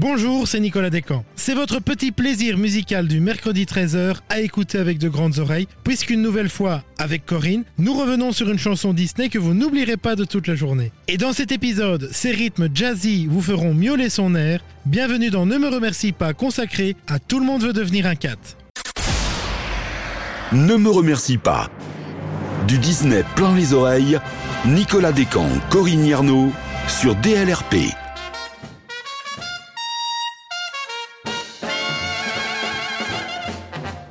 Bonjour, c'est Nicolas Descamps. C'est votre petit plaisir musical du mercredi 13h à écouter avec de grandes oreilles, puisqu'une nouvelle fois, avec Corinne, nous revenons sur une chanson Disney que vous n'oublierez pas de toute la journée. Et dans cet épisode, ces rythmes jazzy vous feront miauler son air. Bienvenue dans Ne me remercie pas, consacré à Tout le monde veut devenir un cat. Ne me remercie pas. Du Disney plein les oreilles, Nicolas Descamps, Corinne Yarnaud sur DLRP.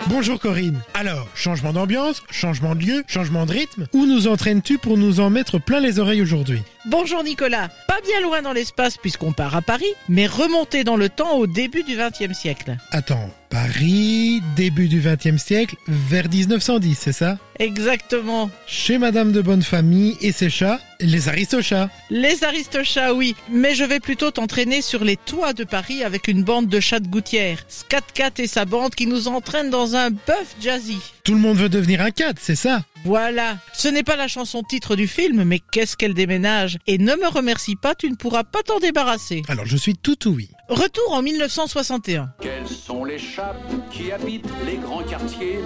Bonjour Corinne. Alors, changement d'ambiance, changement de lieu, changement de rythme? Où nous entraînes-tu pour nous en mettre plein les oreilles aujourd'hui? Bonjour Nicolas. Pas bien loin dans l'espace puisqu'on part à Paris, mais remonter dans le temps au début du XXe siècle. Attends, Paris, début du XXe siècle, vers 1910, c'est ça? Exactement. Chez Madame de Bonne Famille et ses chats, les aristochats. Les aristochats, oui, mais je vais plutôt t'entraîner sur les toits de Paris avec une bande de chats de gouttière. Scat Cat et sa bande qui nous entraînent dans un bœuf jazzy. Tout le monde veut devenir un cat, c'est ça Voilà. Ce n'est pas la chanson titre du film, mais qu'est-ce qu'elle déménage. Et ne me remercie pas, tu ne pourras pas t'en débarrasser. Alors je suis tout oui. Retour en 1961. Quels sont les chats qui habitent les grands quartiers?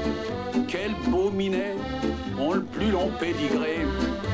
Quels beaux minets ont le plus long pédigré?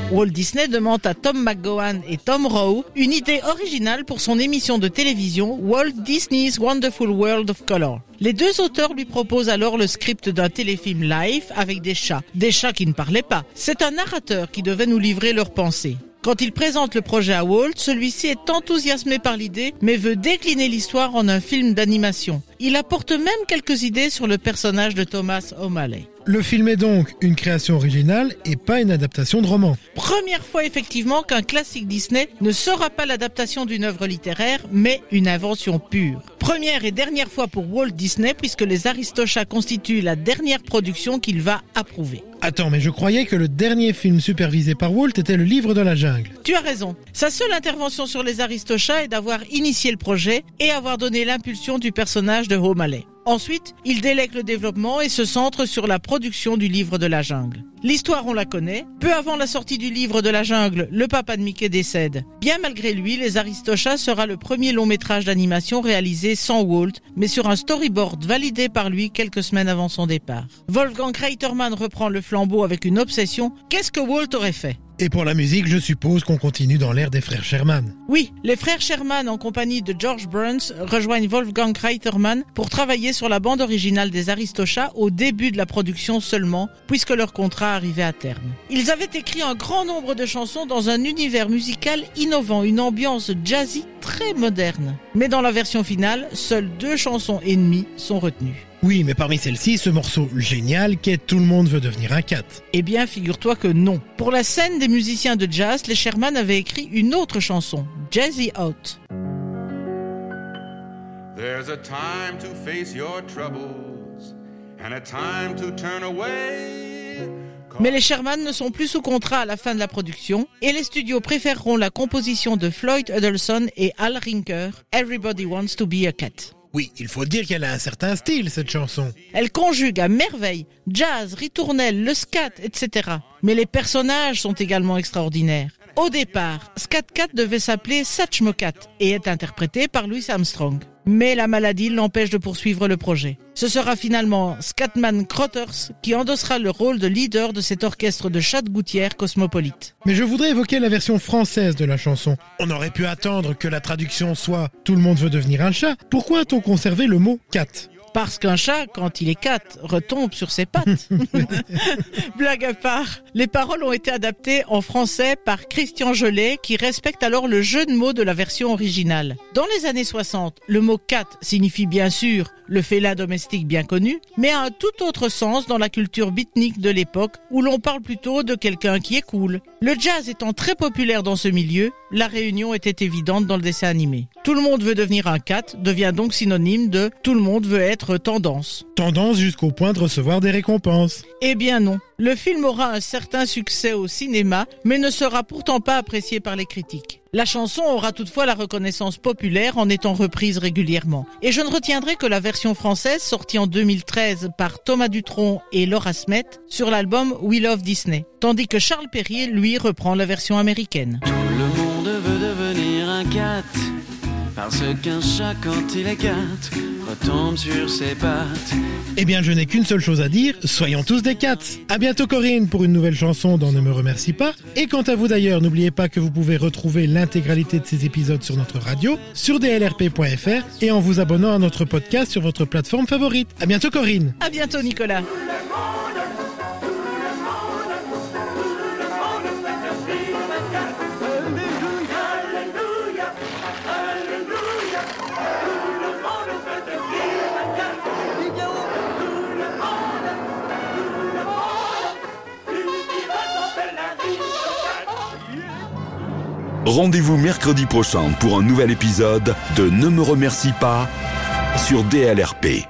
Walt Disney demande à Tom McGowan et Tom Rowe une idée originale pour son émission de télévision Walt Disney's Wonderful World of Color. Les deux auteurs lui proposent alors le script d'un téléfilm live avec des chats, des chats qui ne parlaient pas. C'est un narrateur qui devait nous livrer leurs pensées. Quand il présente le projet à Walt, celui-ci est enthousiasmé par l'idée, mais veut décliner l'histoire en un film d'animation. Il apporte même quelques idées sur le personnage de Thomas O'Malley. Le film est donc une création originale et pas une adaptation de roman. Première fois effectivement qu'un classique Disney ne sera pas l'adaptation d'une œuvre littéraire, mais une invention pure. Première et dernière fois pour Walt Disney puisque les Aristochats constituent la dernière production qu'il va approuver. Attends, mais je croyais que le dernier film supervisé par Walt était le livre de la jungle. Tu as raison. Sa seule intervention sur les Aristochats est d'avoir initié le projet et avoir donné l'impulsion du personnage de O'Malley. Ensuite, il délègue le développement et se centre sur la production du livre de la jungle. L'histoire, on la connaît. Peu avant la sortie du livre de la jungle, le papa de Mickey décède. Bien malgré lui, Les Aristochats sera le premier long métrage d'animation réalisé sans Walt, mais sur un storyboard validé par lui quelques semaines avant son départ. Wolfgang Reitermann reprend le flambeau avec une obsession. Qu'est-ce que Walt aurait fait? Et pour la musique, je suppose qu'on continue dans l'ère des frères Sherman. Oui, les frères Sherman en compagnie de George Burns rejoignent Wolfgang Reitermann pour travailler sur la bande originale des Aristochats au début de la production seulement, puisque leur contrat arrivait à terme. Ils avaient écrit un grand nombre de chansons dans un univers musical innovant, une ambiance jazzy très moderne. Mais dans la version finale, seules deux chansons ennemies sont retenues. Oui, mais parmi celles-ci, ce morceau génial qu'est Tout le monde veut devenir un cat. Eh bien, figure-toi que non. Pour la scène des musiciens de jazz, les Sherman avaient écrit une autre chanson, Jazzy Out. There's a time to face your troubles and a time to turn away. Mais les Sherman ne sont plus sous contrat à la fin de la production et les studios préféreront la composition de Floyd Huddleston et Al Rinker, Everybody Wants to Be a Cat. Oui, il faut dire qu'elle a un certain style, cette chanson. Elle conjugue à merveille jazz, ritournelle, le scat, etc. Mais les personnages sont également extraordinaires. Au départ, Scat Cat devait s'appeler Satchmocat et est interprété par Louis Armstrong mais la maladie l'empêche de poursuivre le projet. Ce sera finalement Scatman Crotters qui endossera le rôle de leader de cet orchestre de chats de gouttière cosmopolite. Mais je voudrais évoquer la version française de la chanson. On aurait pu attendre que la traduction soit Tout le monde veut devenir un chat. Pourquoi a-t-on conservé le mot cat? Parce qu'un chat, quand il est quatre, retombe sur ses pattes. Blague à part, les paroles ont été adaptées en français par Christian Gelet, qui respecte alors le jeu de mots de la version originale. Dans les années 60, le mot cat signifie bien sûr le félin domestique bien connu, mais a un tout autre sens dans la culture beatnik de l'époque, où l'on parle plutôt de quelqu'un qui est cool. Le jazz étant très populaire dans ce milieu, la réunion était évidente dans le dessin animé. Tout le monde veut devenir un cat devient donc synonyme de tout le monde veut être tendance. Tendance jusqu'au point de recevoir des récompenses. Eh bien non. Le film aura un certain succès au cinéma, mais ne sera pourtant pas apprécié par les critiques. La chanson aura toutefois la reconnaissance populaire en étant reprise régulièrement. Et je ne retiendrai que la version française sortie en 2013 par Thomas Dutronc et Laura Smet sur l'album We Love Disney. Tandis que Charles Perrier, lui, reprend la version américaine. Tout le monde veut devenir un cat Parce qu'un chat, quand il est retombe sur ses pattes. Eh bien, je n'ai qu'une seule chose à dire, soyons tous des cats. À bientôt Corinne pour une nouvelle chanson dans Ne me remercie pas. Et quant à vous d'ailleurs, n'oubliez pas que vous pouvez retrouver l'intégralité de ces épisodes sur notre radio, sur dlrp.fr et en vous abonnant à notre podcast sur votre plateforme favorite. À bientôt Corinne. À bientôt Nicolas. Rendez-vous mercredi prochain pour un nouvel épisode de Ne me remercie pas sur DLRP.